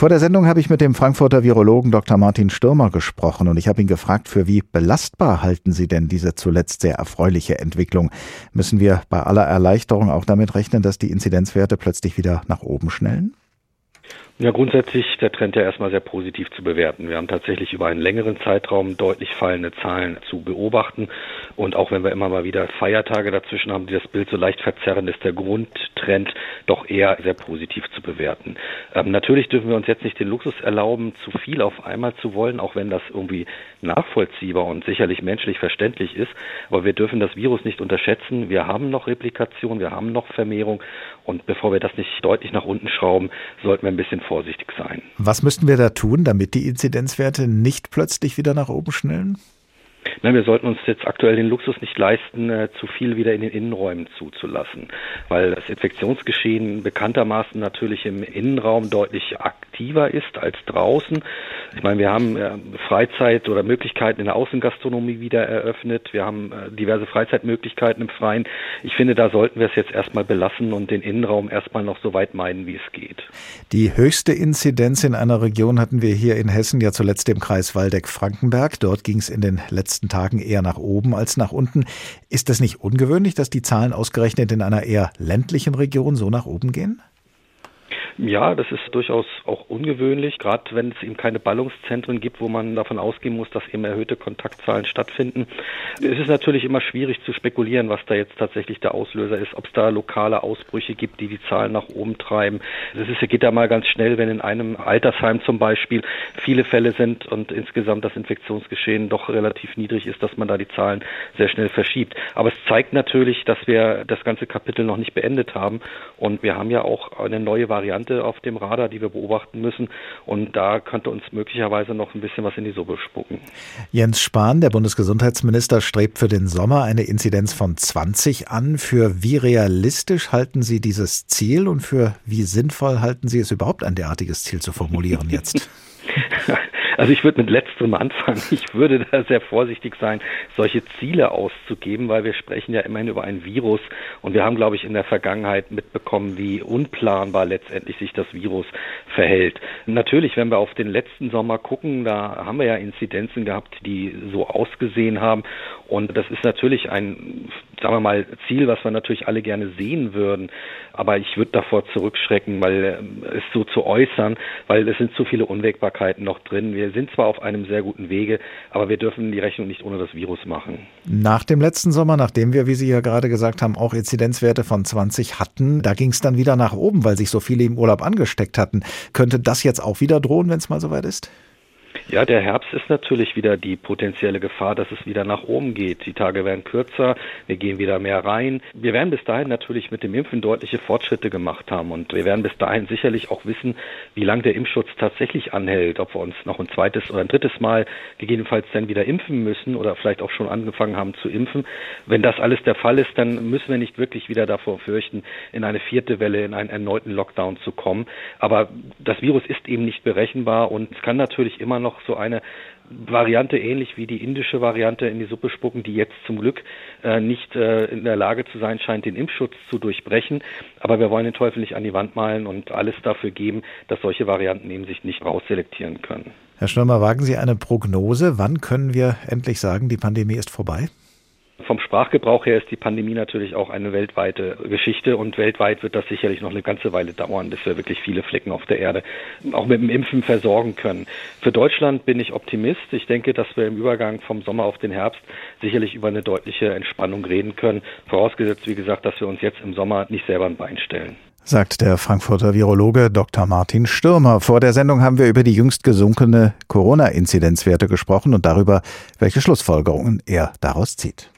Vor der Sendung habe ich mit dem Frankfurter Virologen Dr. Martin Stürmer gesprochen und ich habe ihn gefragt, für wie belastbar halten Sie denn diese zuletzt sehr erfreuliche Entwicklung? Müssen wir bei aller Erleichterung auch damit rechnen, dass die Inzidenzwerte plötzlich wieder nach oben schnellen? Ja, grundsätzlich der Trend ja erstmal sehr positiv zu bewerten. Wir haben tatsächlich über einen längeren Zeitraum deutlich fallende Zahlen zu beobachten. Und auch wenn wir immer mal wieder Feiertage dazwischen haben, die das Bild so leicht verzerren, ist der Grundtrend doch eher sehr positiv zu bewerten. Ähm, natürlich dürfen wir uns jetzt nicht den Luxus erlauben, zu viel auf einmal zu wollen, auch wenn das irgendwie nachvollziehbar und sicherlich menschlich verständlich ist. Aber wir dürfen das Virus nicht unterschätzen. Wir haben noch Replikation, wir haben noch Vermehrung. Und bevor wir das nicht deutlich nach unten schrauben, sollten wir ein bisschen vorsichtig sein. Was müssten wir da tun, damit die Inzidenzwerte nicht plötzlich wieder nach oben schnellen? Nein, wir sollten uns jetzt aktuell den Luxus nicht leisten, äh, zu viel wieder in den Innenräumen zuzulassen, weil das Infektionsgeschehen bekanntermaßen natürlich im Innenraum deutlich aktiver ist als draußen. Ich meine, wir haben äh, Freizeit oder Möglichkeiten in der Außengastronomie wieder eröffnet. Wir haben äh, diverse Freizeitmöglichkeiten im Freien. Ich finde, da sollten wir es jetzt erstmal belassen und den Innenraum erstmal noch so weit meiden, wie es geht. Die höchste Inzidenz in einer Region hatten wir hier in Hessen ja zuletzt im Kreis Waldeck-Frankenberg. Dort ging es in den letzten Tagen eher nach oben als nach unten. Ist es nicht ungewöhnlich, dass die Zahlen ausgerechnet in einer eher ländlichen Region so nach oben gehen? Ja, das ist durchaus auch ungewöhnlich, gerade wenn es eben keine Ballungszentren gibt, wo man davon ausgehen muss, dass eben erhöhte Kontaktzahlen stattfinden. Es ist natürlich immer schwierig zu spekulieren, was da jetzt tatsächlich der Auslöser ist, ob es da lokale Ausbrüche gibt, die die Zahlen nach oben treiben. Ist, geht ja mal ganz schnell, wenn in einem Altersheim zum Beispiel viele Fälle sind und insgesamt das Infektionsgeschehen doch relativ niedrig ist, dass man da die Zahlen sehr schnell verschiebt. Aber es zeigt natürlich, dass wir das ganze Kapitel noch nicht beendet haben und wir haben ja auch eine neue Variante Elemente auf dem Radar, die wir beobachten müssen. Und da könnte uns möglicherweise noch ein bisschen was in die Suppe spucken. Jens Spahn, der Bundesgesundheitsminister, strebt für den Sommer eine Inzidenz von 20 an. Für wie realistisch halten Sie dieses Ziel und für wie sinnvoll halten Sie es überhaupt, ein derartiges Ziel zu formulieren jetzt? Also ich würde mit letzterem anfangen. Ich würde da sehr vorsichtig sein, solche Ziele auszugeben, weil wir sprechen ja immerhin über ein Virus und wir haben, glaube ich, in der Vergangenheit mitbekommen, wie unplanbar letztendlich sich das Virus verhält. Natürlich, wenn wir auf den letzten Sommer gucken, da haben wir ja Inzidenzen gehabt, die so ausgesehen haben und das ist natürlich ein, sagen wir mal, Ziel, was wir natürlich alle gerne sehen würden. Aber ich würde davor zurückschrecken, weil äh, es so zu äußern, weil es sind zu viele Unwägbarkeiten noch drin. Wir sind zwar auf einem sehr guten Wege, aber wir dürfen die Rechnung nicht ohne das Virus machen. Nach dem letzten Sommer, nachdem wir, wie Sie ja gerade gesagt haben, auch Inzidenzwerte von 20 hatten, da ging es dann wieder nach oben, weil sich so viele im Urlaub angesteckt hatten. Könnte das jetzt auch wieder drohen, wenn es mal soweit ist? Ja, der Herbst ist natürlich wieder die potenzielle Gefahr, dass es wieder nach oben geht. Die Tage werden kürzer, wir gehen wieder mehr rein. Wir werden bis dahin natürlich mit dem Impfen deutliche Fortschritte gemacht haben und wir werden bis dahin sicherlich auch wissen, wie lange der Impfschutz tatsächlich anhält, ob wir uns noch ein zweites oder ein drittes Mal gegebenenfalls dann wieder impfen müssen oder vielleicht auch schon angefangen haben zu impfen. Wenn das alles der Fall ist, dann müssen wir nicht wirklich wieder davor fürchten, in eine vierte Welle, in einen erneuten Lockdown zu kommen. Aber das Virus ist eben nicht berechenbar und es kann natürlich immer noch so eine Variante ähnlich wie die indische Variante in die Suppe spucken, die jetzt zum Glück äh, nicht äh, in der Lage zu sein scheint, den Impfschutz zu durchbrechen. Aber wir wollen den Teufel nicht an die Wand malen und alles dafür geben, dass solche Varianten eben sich nicht rausselektieren können. Herr Stürmer, wagen Sie eine Prognose? Wann können wir endlich sagen, die Pandemie ist vorbei? Vom Sprachgebrauch her ist die Pandemie natürlich auch eine weltweite Geschichte und weltweit wird das sicherlich noch eine ganze Weile dauern, bis wir wirklich viele Flecken auf der Erde auch mit dem Impfen versorgen können. Für Deutschland bin ich Optimist. Ich denke, dass wir im Übergang vom Sommer auf den Herbst sicherlich über eine deutliche Entspannung reden können, vorausgesetzt, wie gesagt, dass wir uns jetzt im Sommer nicht selber ein Bein stellen sagt der Frankfurter Virologe Dr. Martin Stürmer. Vor der Sendung haben wir über die jüngst gesunkene Corona-Inzidenzwerte gesprochen und darüber, welche Schlussfolgerungen er daraus zieht.